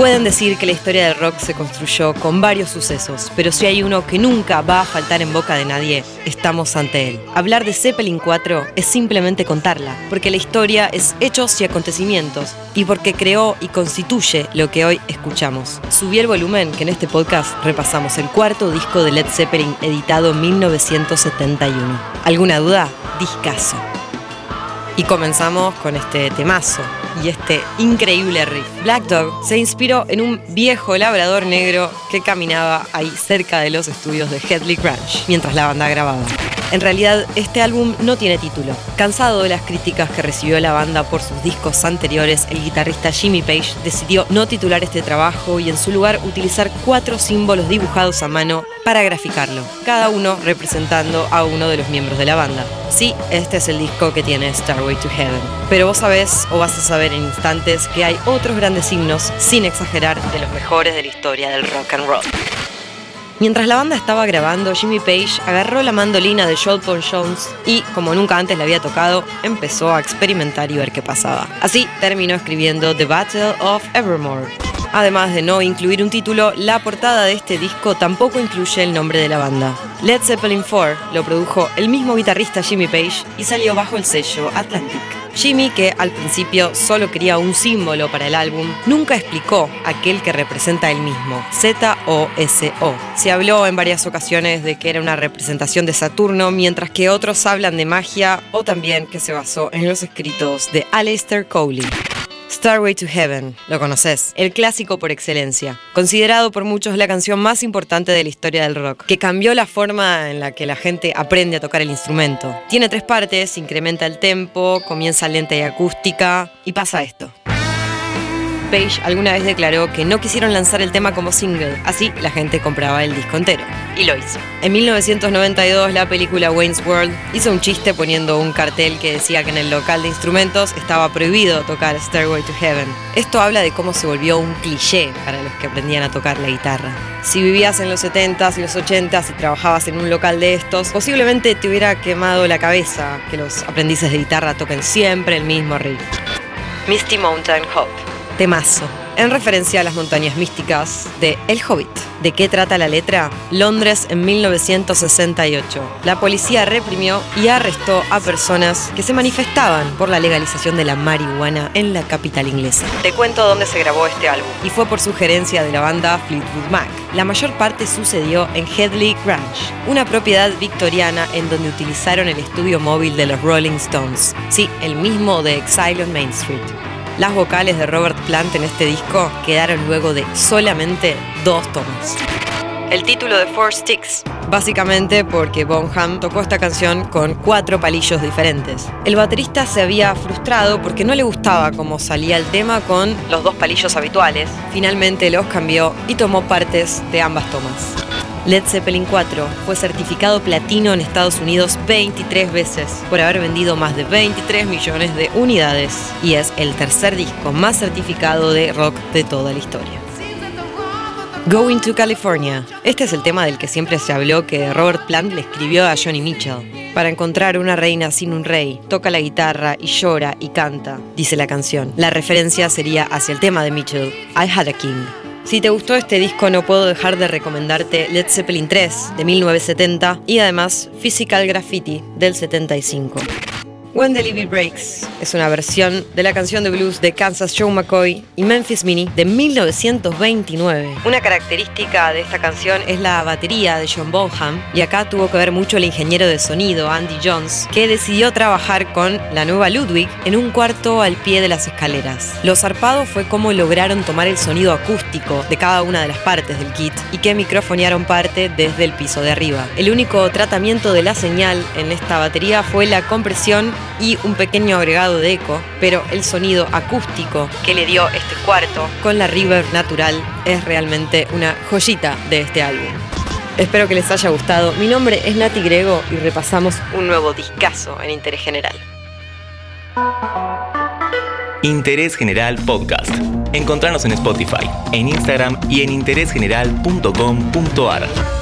Pueden decir que la historia del rock se construyó con varios sucesos, pero si hay uno que nunca va a faltar en boca de nadie, estamos ante él. Hablar de Zeppelin 4 es simplemente contarla, porque la historia es hechos y acontecimientos, y porque creó y constituye lo que hoy escuchamos. Subí el volumen que en este podcast repasamos el cuarto disco de Led Zeppelin editado en 1971. ¿Alguna duda? Discaso. Y comenzamos con este temazo y este increíble riff. Black Dog se inspiró en un viejo labrador negro que caminaba ahí cerca de los estudios de Headley Ranch mientras la banda grababa. En realidad, este álbum no tiene título. Cansado de las críticas que recibió la banda por sus discos anteriores, el guitarrista Jimmy Page decidió no titular este trabajo y en su lugar utilizar cuatro símbolos dibujados a mano para graficarlo, cada uno representando a uno de los miembros de la banda. Sí, este es el disco que tiene Starway to Heaven. Pero vos sabés o vas a saber en instantes que hay otros grandes signos, sin exagerar, de los mejores de la historia del rock and roll. Mientras la banda estaba grabando, Jimmy Page agarró la mandolina de Joel Paul Jones y, como nunca antes le había tocado, empezó a experimentar y ver qué pasaba. Así terminó escribiendo The Battle of Evermore. Además de no incluir un título, la portada de este disco tampoco incluye el nombre de la banda. Led Zeppelin 4 lo produjo el mismo guitarrista Jimmy Page y salió bajo el sello Atlantic. Jimmy, que al principio solo quería un símbolo para el álbum, nunca explicó aquel que representa él mismo, Z-O-S-O. Se habló en varias ocasiones de que era una representación de Saturno, mientras que otros hablan de magia o también que se basó en los escritos de Aleister Crowley. Starway to Heaven, lo conoces, el clásico por excelencia, considerado por muchos la canción más importante de la historia del rock, que cambió la forma en la que la gente aprende a tocar el instrumento. Tiene tres partes, incrementa el tempo, comienza lenta y acústica, y pasa esto. Page alguna vez declaró que no quisieron lanzar el tema como single, así la gente compraba el disco entero. Y lo hizo. En 1992 la película Wayne's World hizo un chiste poniendo un cartel que decía que en el local de instrumentos estaba prohibido tocar Stairway to Heaven. Esto habla de cómo se volvió un cliché para los que aprendían a tocar la guitarra. Si vivías en los 70s y los 80s y trabajabas en un local de estos, posiblemente te hubiera quemado la cabeza que los aprendices de guitarra toquen siempre el mismo riff. Misty Mountain Hope temazo, en referencia a las montañas místicas de El Hobbit. ¿De qué trata la letra? Londres en 1968. La policía reprimió y arrestó a personas que se manifestaban por la legalización de la marihuana en la capital inglesa. Te cuento dónde se grabó este álbum. Y fue por sugerencia de la banda Fleetwood Mac. La mayor parte sucedió en Headley Ranch, una propiedad victoriana en donde utilizaron el estudio móvil de los Rolling Stones. Sí, el mismo de Exile on Main Street. Las vocales de Robert Plant en este disco quedaron luego de solamente dos tomas. El título de Four Sticks, básicamente porque Bonham tocó esta canción con cuatro palillos diferentes. El baterista se había frustrado porque no le gustaba cómo salía el tema con los dos palillos habituales. Finalmente los cambió y tomó partes de ambas tomas. Led Zeppelin 4 fue certificado platino en Estados Unidos 23 veces por haber vendido más de 23 millones de unidades y es el tercer disco más certificado de rock de toda la historia. Going to California. Este es el tema del que siempre se habló que Robert Plant le escribió a Johnny Mitchell. Para encontrar una reina sin un rey, toca la guitarra y llora y canta, dice la canción. La referencia sería hacia el tema de Mitchell, I Had a King. Si te gustó este disco no puedo dejar de recomendarte Led Zeppelin 3 de 1970 y además Physical Graffiti del 75. When the Levy Breaks es una versión de la canción de blues de Kansas Joe McCoy y Memphis Mini de 1929. Una característica de esta canción es la batería de John Bonham y acá tuvo que ver mucho el ingeniero de sonido Andy Jones que decidió trabajar con la nueva Ludwig en un cuarto al pie de las escaleras. Lo zarpado fue cómo lograron tomar el sonido acústico de cada una de las partes del kit y que microfonearon parte desde el piso de arriba. El único tratamiento de la señal en esta batería fue la compresión y un pequeño agregado de eco, pero el sonido acústico que le dio este cuarto con la reverb natural es realmente una joyita de este álbum. Espero que les haya gustado. Mi nombre es Nati Grego y repasamos un nuevo discazo en Interés General. Interés General Podcast. Encontrarnos en Spotify, en Instagram y en interésgeneral.com.ar.